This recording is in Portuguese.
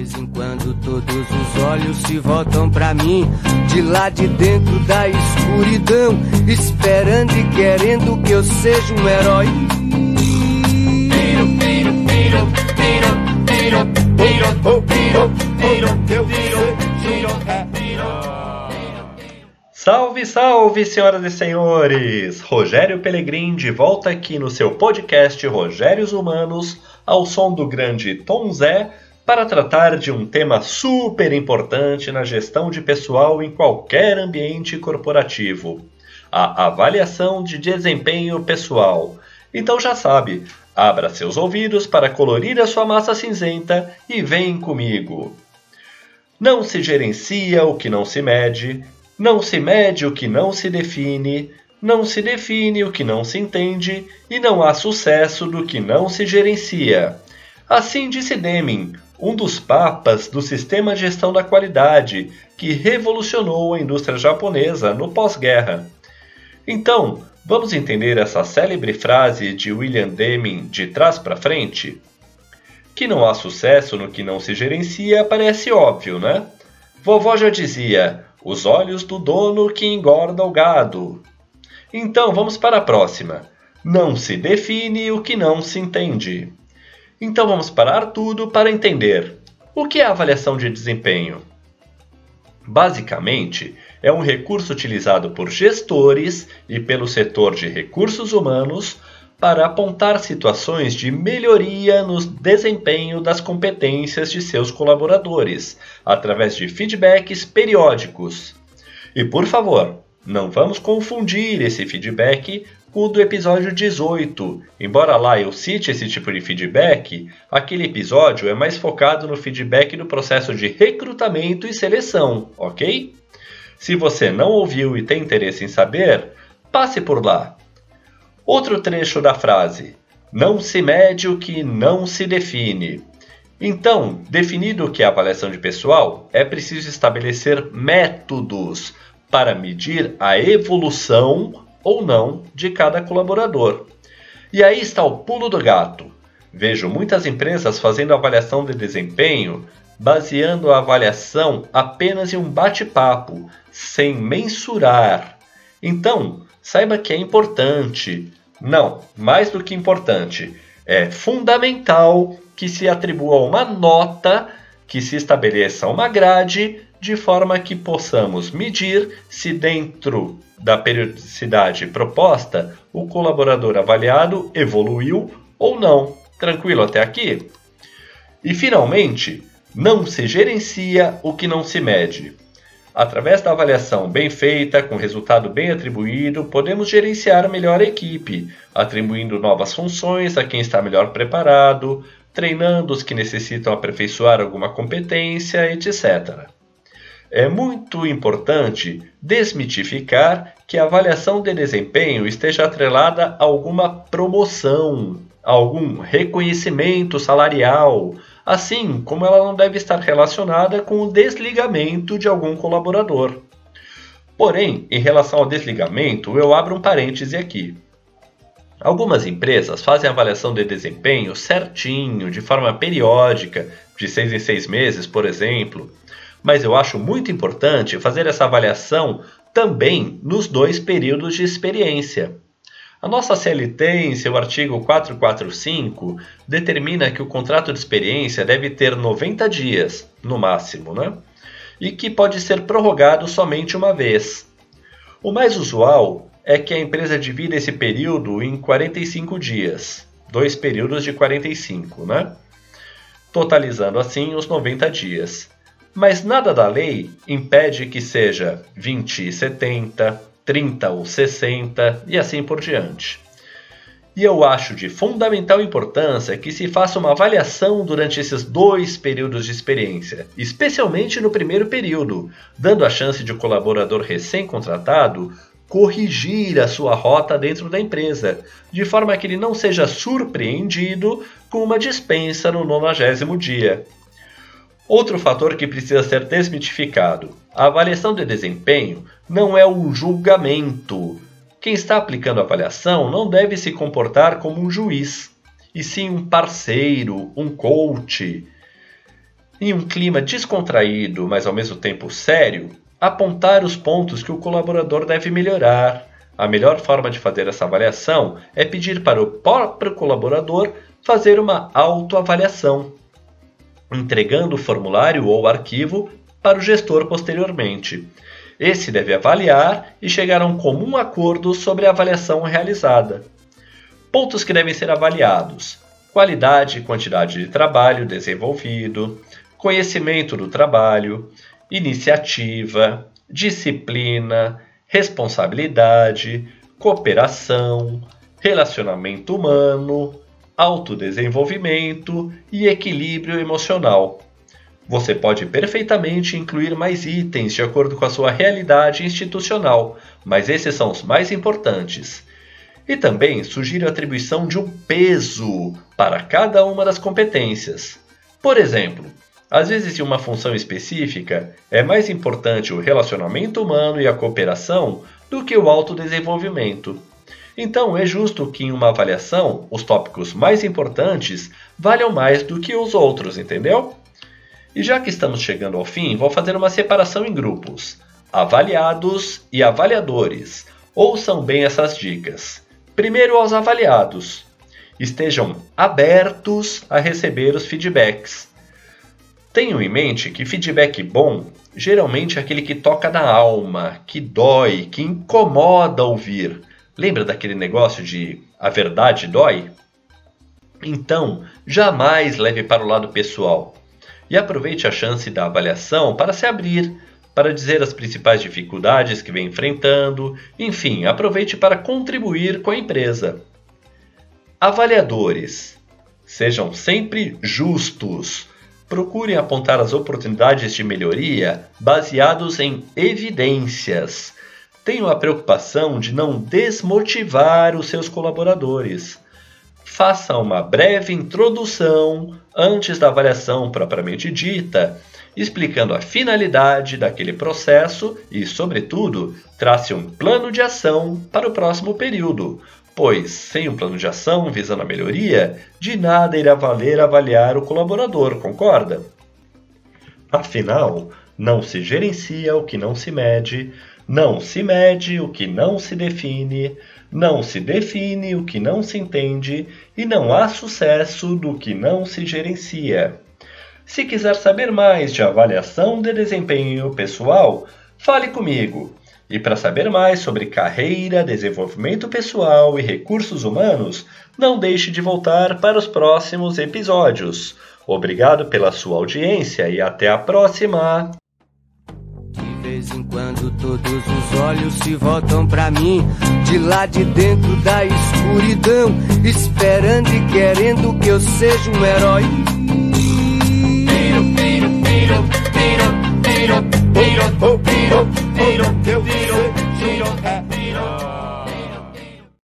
vez em quando todos os olhos se voltam para mim, de lá de dentro da escuridão, esperando e querendo que eu seja um herói. Piro, piro, piro, piro, piro, piro, piro, piro, piro, piro, Salve, salve, senhoras e senhores! Rogério Pelegrin de volta aqui no seu podcast Rogérios Humanos, ao som do grande Tom Zé, para tratar de um tema super importante na gestão de pessoal em qualquer ambiente corporativo: a avaliação de desempenho pessoal. Então já sabe, abra seus ouvidos para colorir a sua massa cinzenta e vem comigo. Não se gerencia o que não se mede, não se mede o que não se define, não se define o que não se entende e não há sucesso do que não se gerencia. Assim disse Deming, um dos papas do sistema de gestão da qualidade, que revolucionou a indústria japonesa no pós-guerra. Então, vamos entender essa célebre frase de William Deming de trás para frente? Que não há sucesso no que não se gerencia parece óbvio, né? Vovó já dizia: os olhos do dono que engorda o gado. Então vamos para a próxima. Não se define o que não se entende. Então vamos parar tudo para entender. O que é avaliação de desempenho? Basicamente, é um recurso utilizado por gestores e pelo setor de recursos humanos para apontar situações de melhoria no desempenho das competências de seus colaboradores, através de feedbacks periódicos. E por favor, não vamos confundir esse feedback o do episódio 18. Embora lá eu cite esse tipo de feedback, aquele episódio é mais focado no feedback do processo de recrutamento e seleção, ok? Se você não ouviu e tem interesse em saber, passe por lá. Outro trecho da frase: Não se mede o que não se define. Então, definido o que é avaliação de pessoal, é preciso estabelecer métodos para medir a evolução ou não de cada colaborador. E aí está o pulo do gato. Vejo muitas empresas fazendo avaliação de desempenho baseando a avaliação apenas em um bate-papo, sem mensurar. Então, saiba que é importante, não, mais do que importante, é fundamental que se atribua uma nota, que se estabeleça uma grade, de forma que possamos medir se dentro da periodicidade proposta o colaborador avaliado evoluiu ou não. Tranquilo até aqui? E finalmente, não se gerencia o que não se mede. Através da avaliação bem feita, com resultado bem atribuído, podemos gerenciar melhor a equipe, atribuindo novas funções a quem está melhor preparado, treinando os que necessitam aperfeiçoar alguma competência, etc. É muito importante desmitificar que a avaliação de desempenho esteja atrelada a alguma promoção, a algum reconhecimento salarial, assim como ela não deve estar relacionada com o desligamento de algum colaborador. Porém, em relação ao desligamento, eu abro um parêntese aqui. Algumas empresas fazem avaliação de desempenho certinho, de forma periódica, de seis em seis meses, por exemplo, mas eu acho muito importante fazer essa avaliação também nos dois períodos de experiência. A nossa CLT, em seu artigo 445, determina que o contrato de experiência deve ter 90 dias, no máximo, né? e que pode ser prorrogado somente uma vez. O mais usual é que a empresa divida esse período em 45 dias, dois períodos de 45, né? totalizando assim os 90 dias. Mas nada da lei impede que seja 20 e 70, 30 ou 60 e assim por diante. E eu acho de fundamental importância que se faça uma avaliação durante esses dois períodos de experiência, especialmente no primeiro período, dando a chance de o colaborador recém-contratado corrigir a sua rota dentro da empresa, de forma que ele não seja surpreendido com uma dispensa no nonagésimo dia. Outro fator que precisa ser desmitificado: a avaliação de desempenho não é um julgamento. Quem está aplicando a avaliação não deve se comportar como um juiz, e sim um parceiro, um coach. em um clima descontraído, mas ao mesmo tempo sério, apontar os pontos que o colaborador deve melhorar. A melhor forma de fazer essa avaliação é pedir para o próprio colaborador fazer uma autoavaliação, entregando o formulário ou arquivo para o gestor posteriormente. Esse deve avaliar e chegar a um comum acordo sobre a avaliação realizada. Pontos que devem ser avaliados: qualidade e quantidade de trabalho desenvolvido, conhecimento do trabalho, iniciativa, disciplina, responsabilidade, cooperação, relacionamento humano, autodesenvolvimento e equilíbrio emocional. Você pode perfeitamente incluir mais itens de acordo com a sua realidade institucional, mas esses são os mais importantes. E também sugiro a atribuição de um peso para cada uma das competências. Por exemplo, às vezes, em uma função específica, é mais importante o relacionamento humano e a cooperação do que o autodesenvolvimento. Então, é justo que em uma avaliação os tópicos mais importantes valham mais do que os outros, entendeu? E já que estamos chegando ao fim, vou fazer uma separação em grupos: avaliados e avaliadores. Ouçam bem essas dicas. Primeiro, aos avaliados. Estejam abertos a receber os feedbacks. Tenham em mente que feedback bom geralmente é aquele que toca na alma, que dói, que incomoda ouvir. Lembra daquele negócio de a verdade dói? Então, jamais leve para o lado pessoal e aproveite a chance da avaliação para se abrir, para dizer as principais dificuldades que vem enfrentando, enfim, aproveite para contribuir com a empresa. Avaliadores. Sejam sempre justos procurem apontar as oportunidades de melhoria baseados em evidências. Tenham a preocupação de não desmotivar os seus colaboradores. Faça uma breve introdução antes da avaliação propriamente dita, explicando a finalidade daquele processo e, sobretudo, trace um plano de ação para o próximo período, pois, sem um plano de ação visando a melhoria, de nada irá valer avaliar o colaborador, concorda? Afinal, não se gerencia o que não se mede, não se mede o que não se define, não se define o que não se entende e não há sucesso do que não se gerencia. Se quiser saber mais de avaliação de desempenho pessoal, fale comigo. E para saber mais sobre carreira, desenvolvimento pessoal e recursos humanos, não deixe de voltar para os próximos episódios. Obrigado pela sua audiência e até a próxima! Vez em quando todos os olhos se voltam para mim, de lá de dentro da escuridão, esperando e querendo que eu seja um herói. Piro, piro, piro, piro, piro, piro, piro, piro, piro, piro,